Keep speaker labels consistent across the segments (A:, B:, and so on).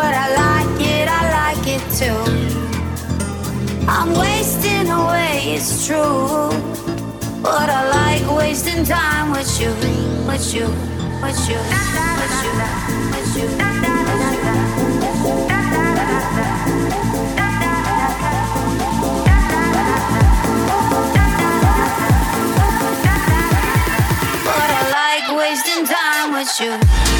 A: but I like it, I like it too. I'm wasting away, it's true. But I like wasting time with you, with you, with you, with you, with you. With you. But I like wasting time with you.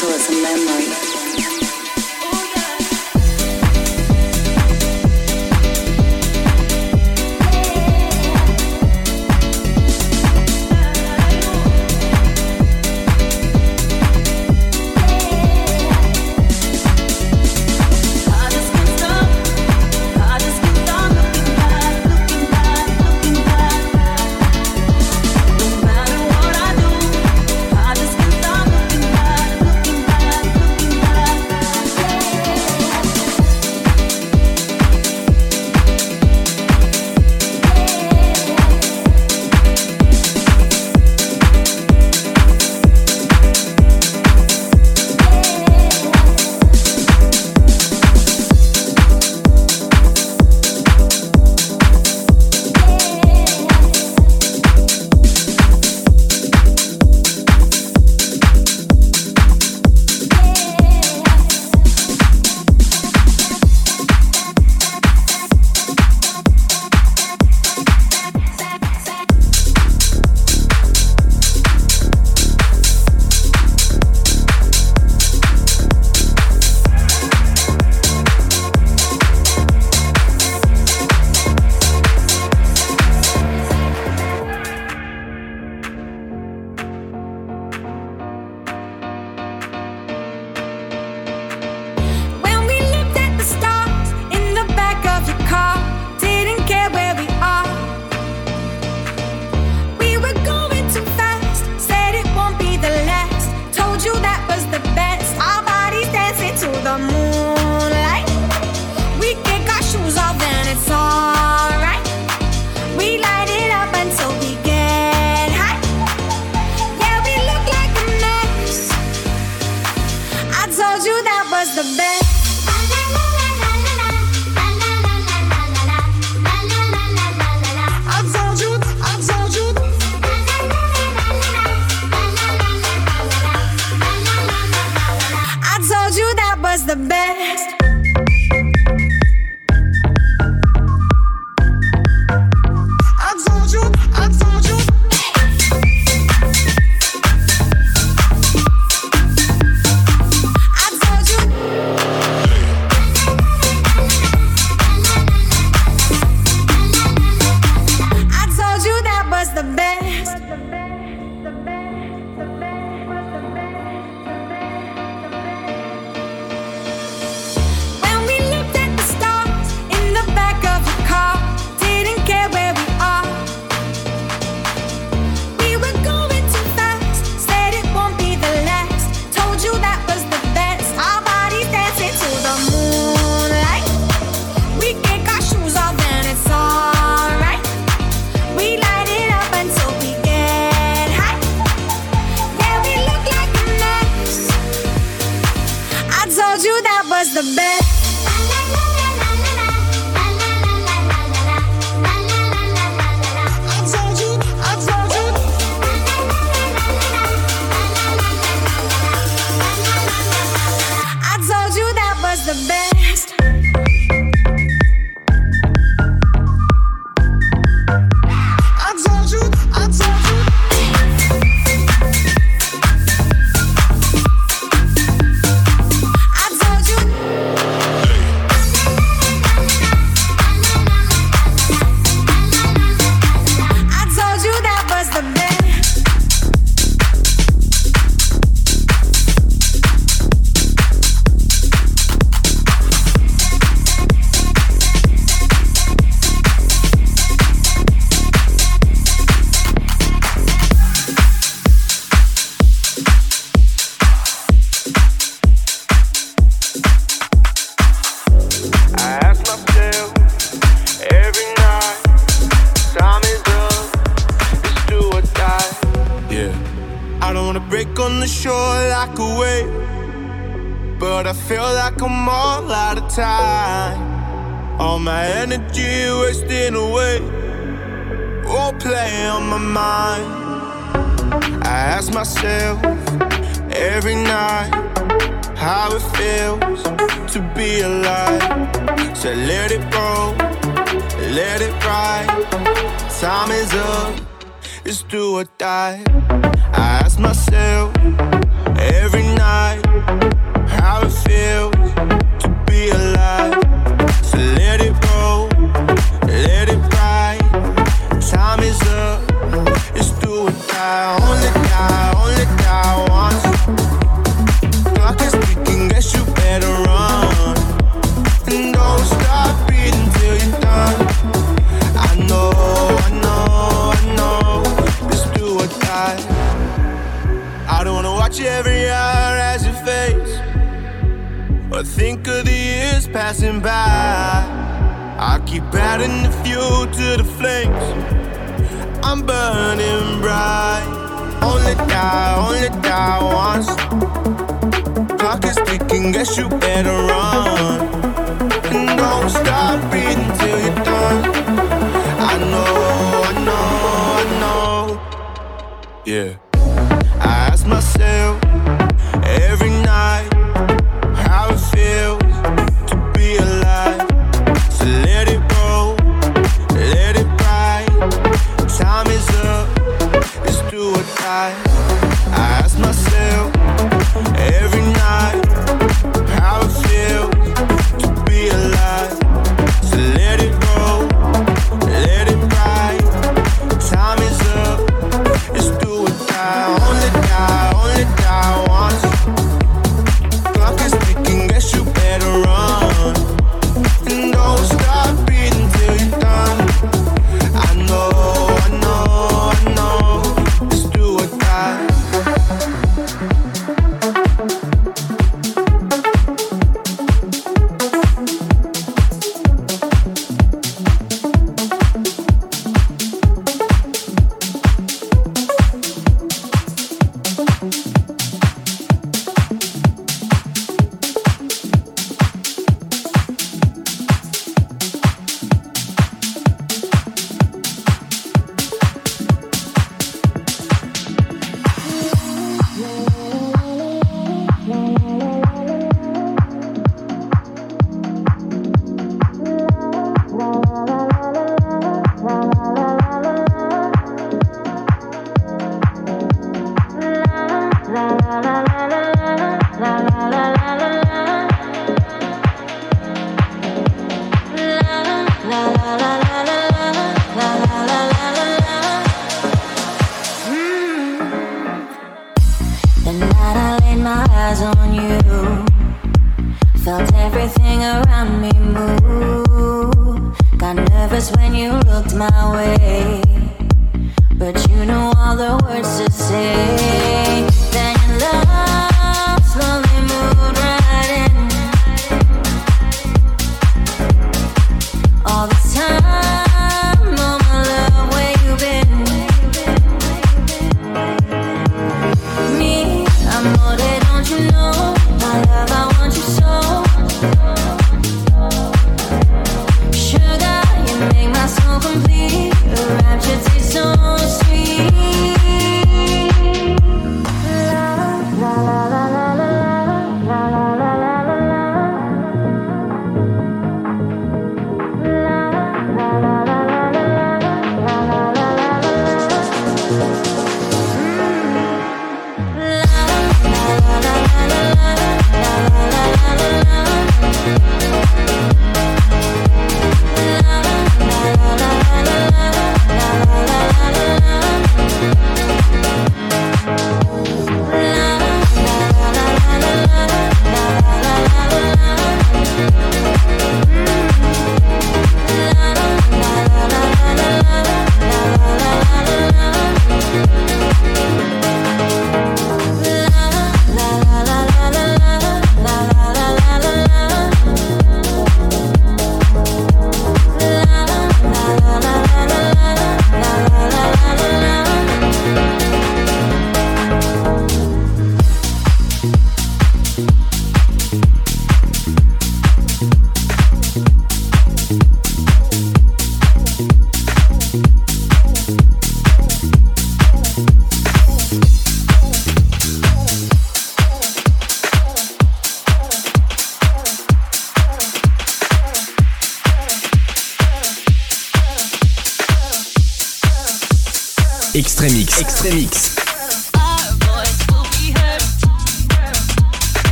A: mental as a memory. added fuel to the flames. I'm burning bright. Only die, only die once. Clock is ticking, guess you better run. And don't stop breathing till you're done. I know, I know, I know. Yeah. I ask myself every night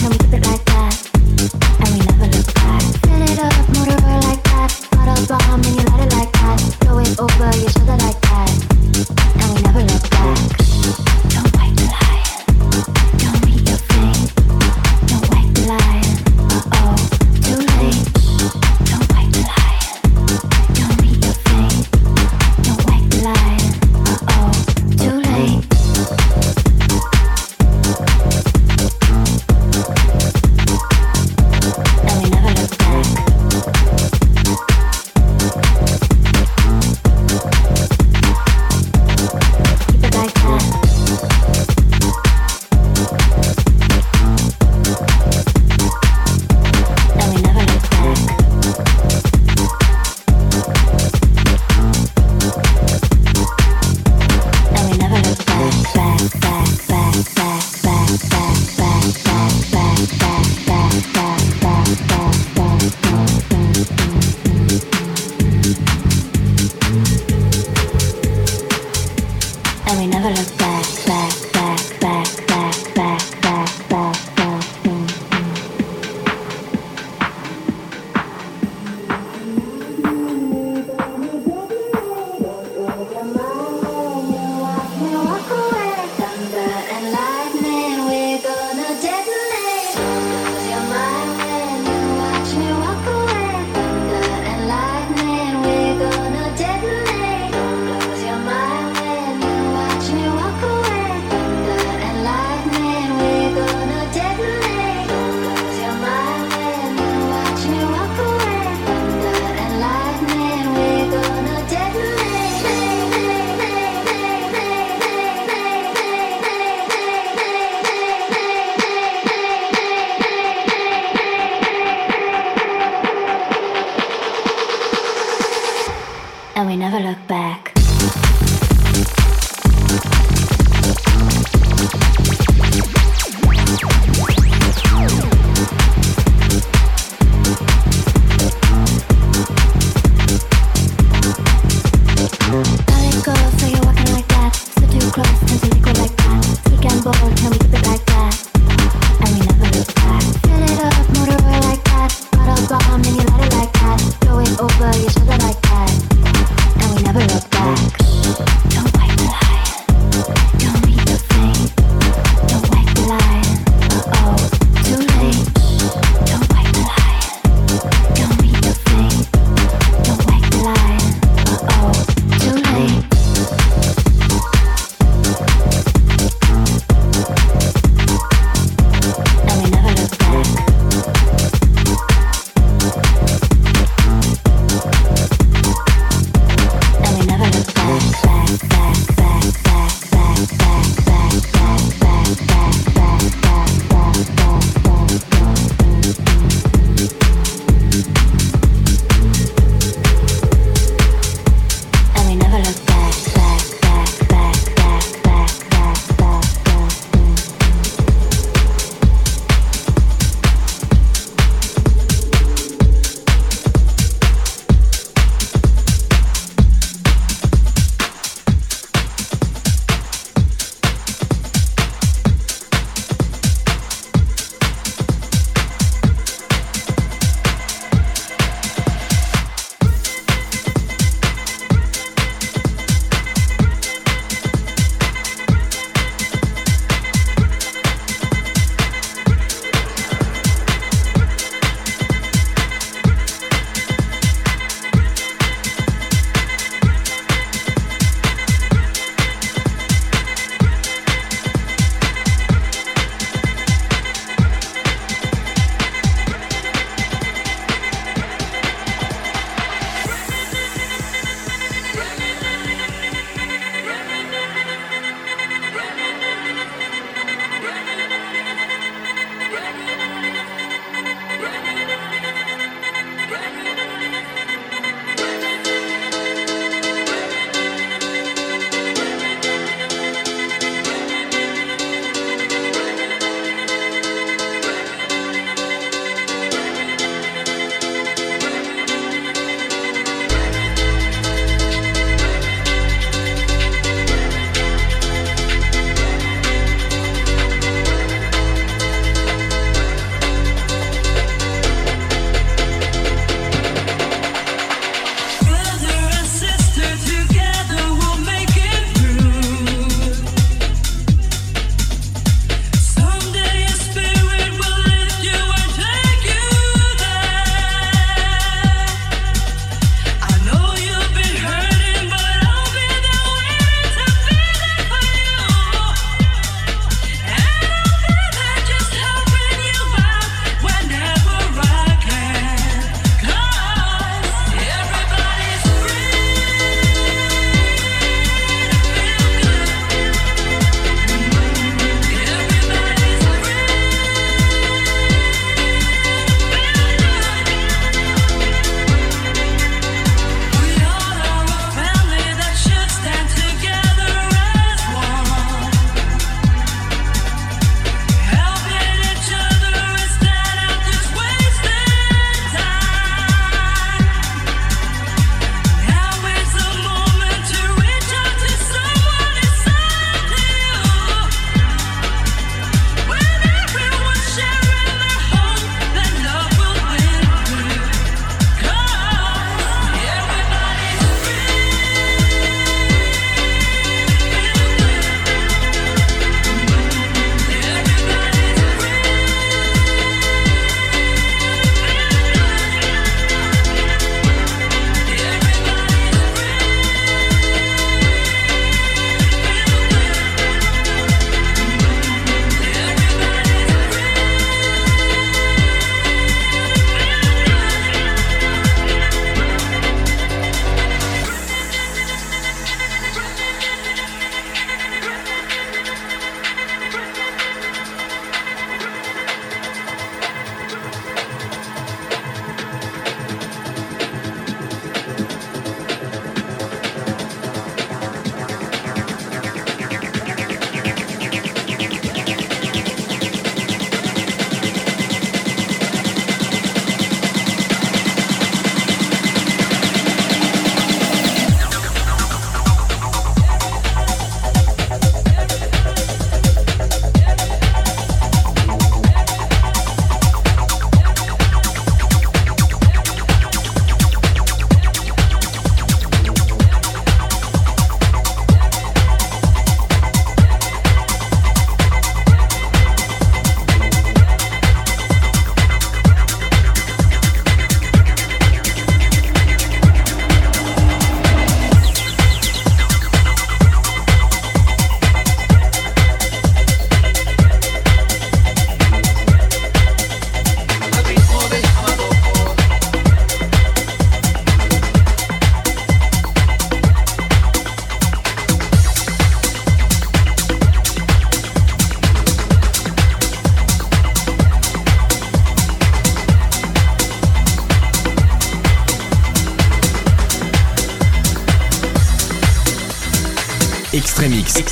A: We keep it like that? And
B: we never look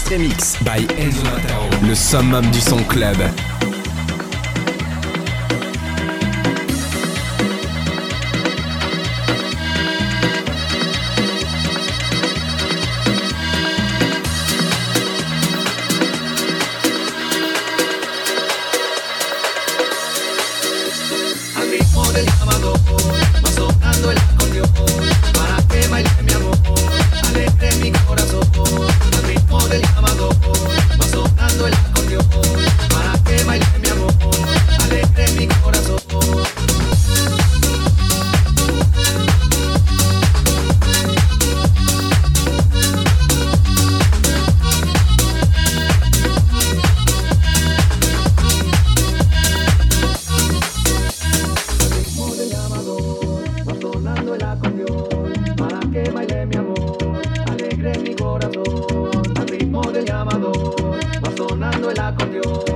C: Extremix.
D: By Enzo Mataro. Le summum du son club.
B: com
E: Deus.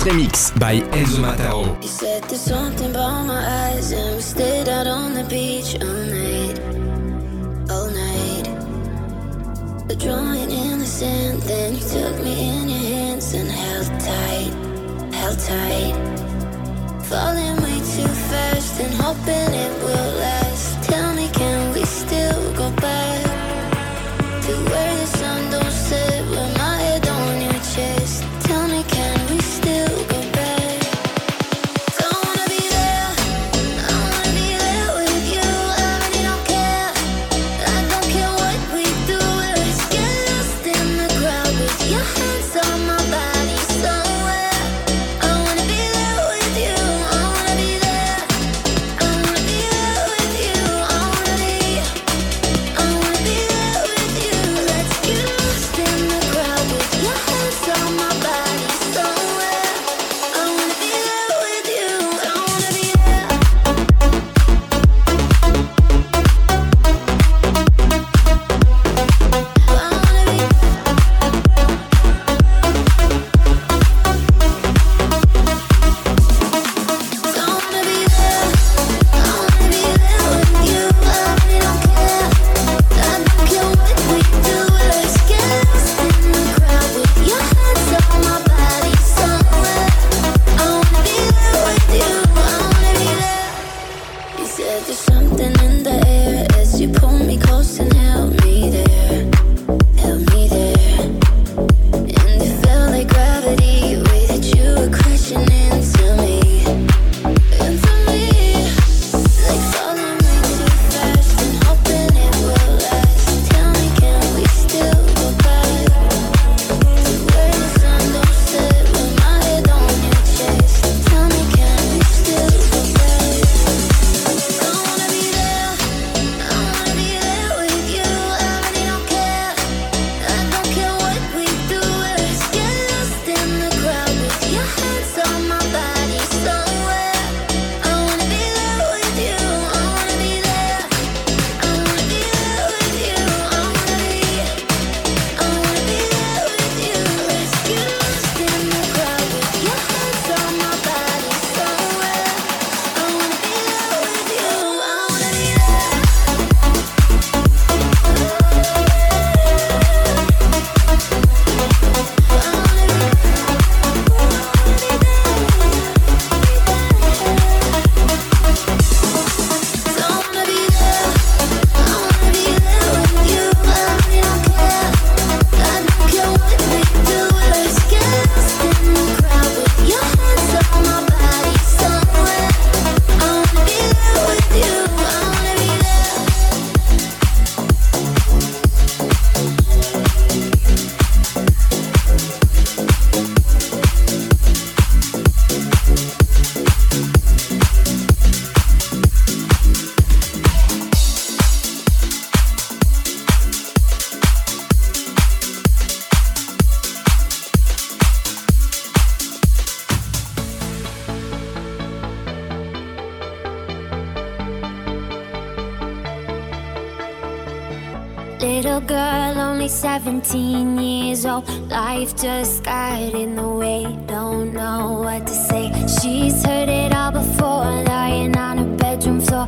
E: Remix by Enzo Mataro.
B: He said there's something about my eyes, and we stayed out on the beach all night. All night. The drawing in the sand, then you took me in your hands and held tight, held tight. Falling way too fast and hoping it will last.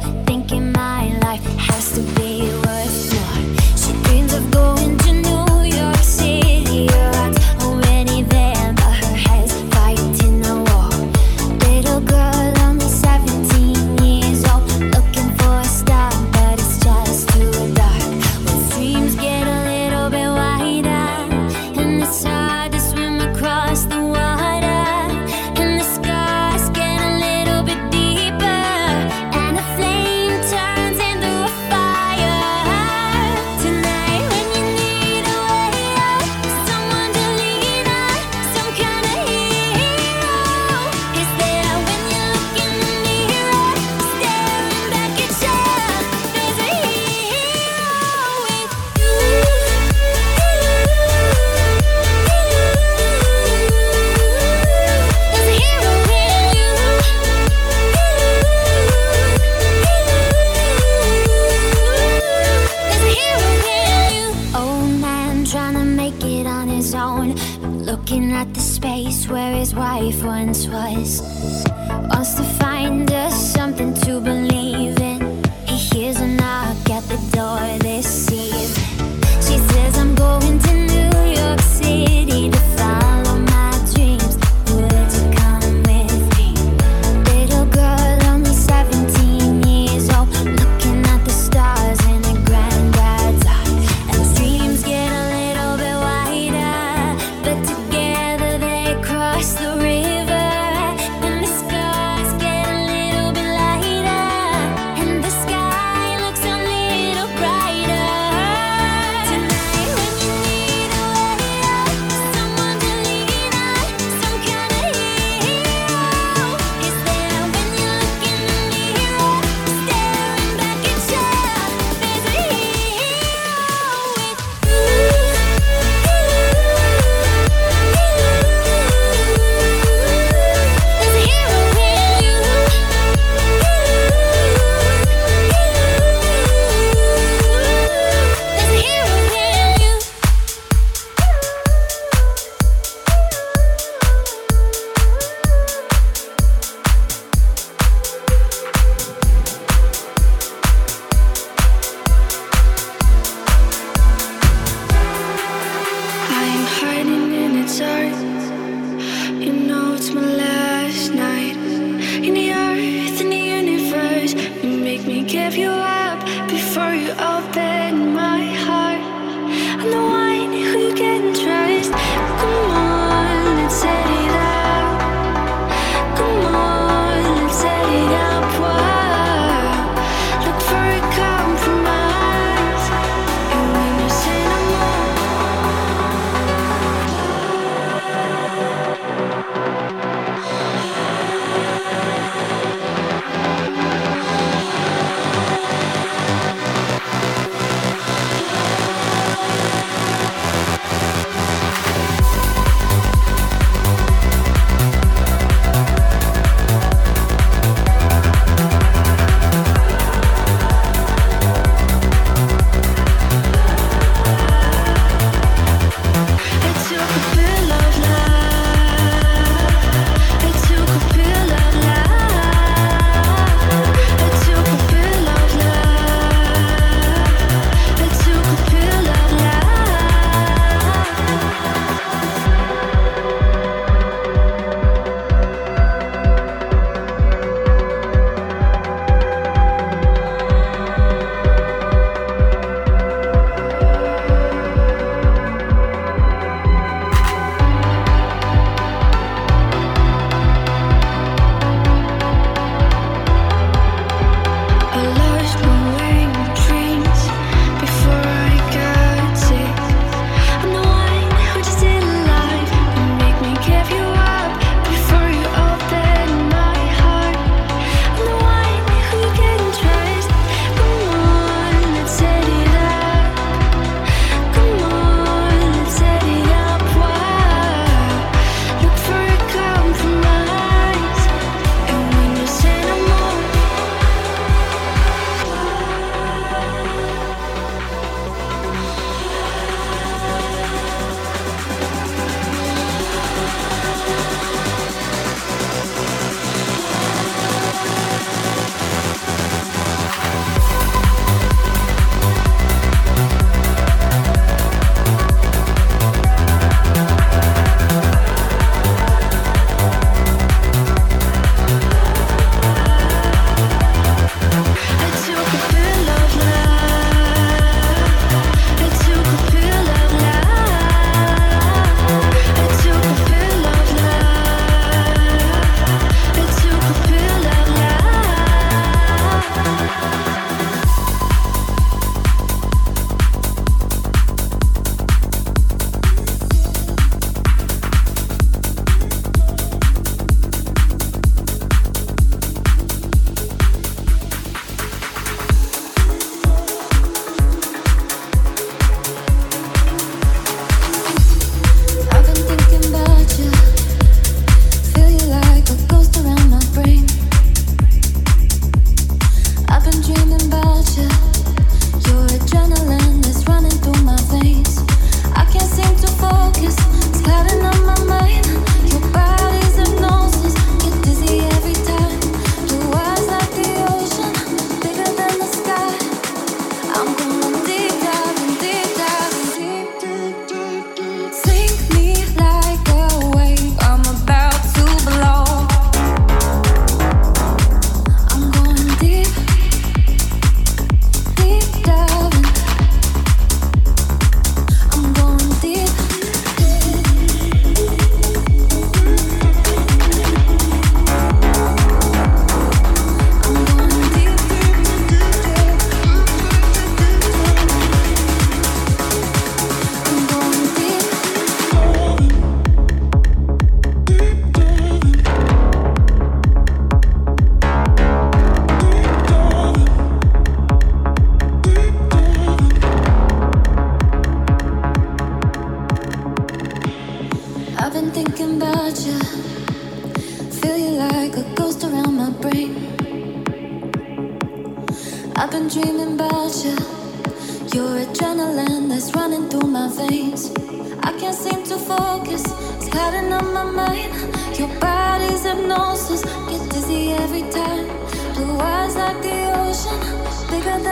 C: Yeah.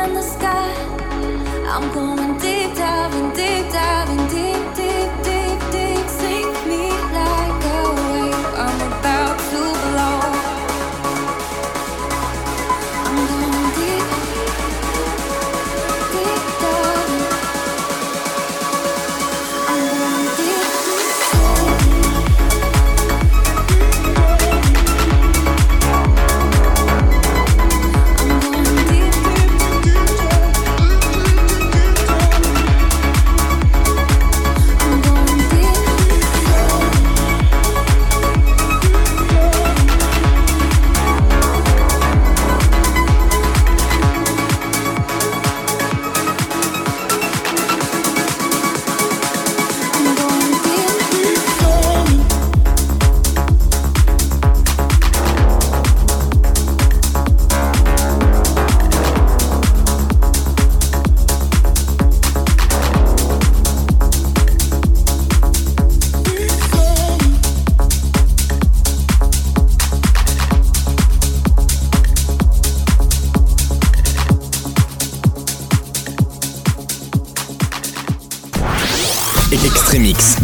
C: Than the sky. I'm going deep diving, deep diving, deep, deep,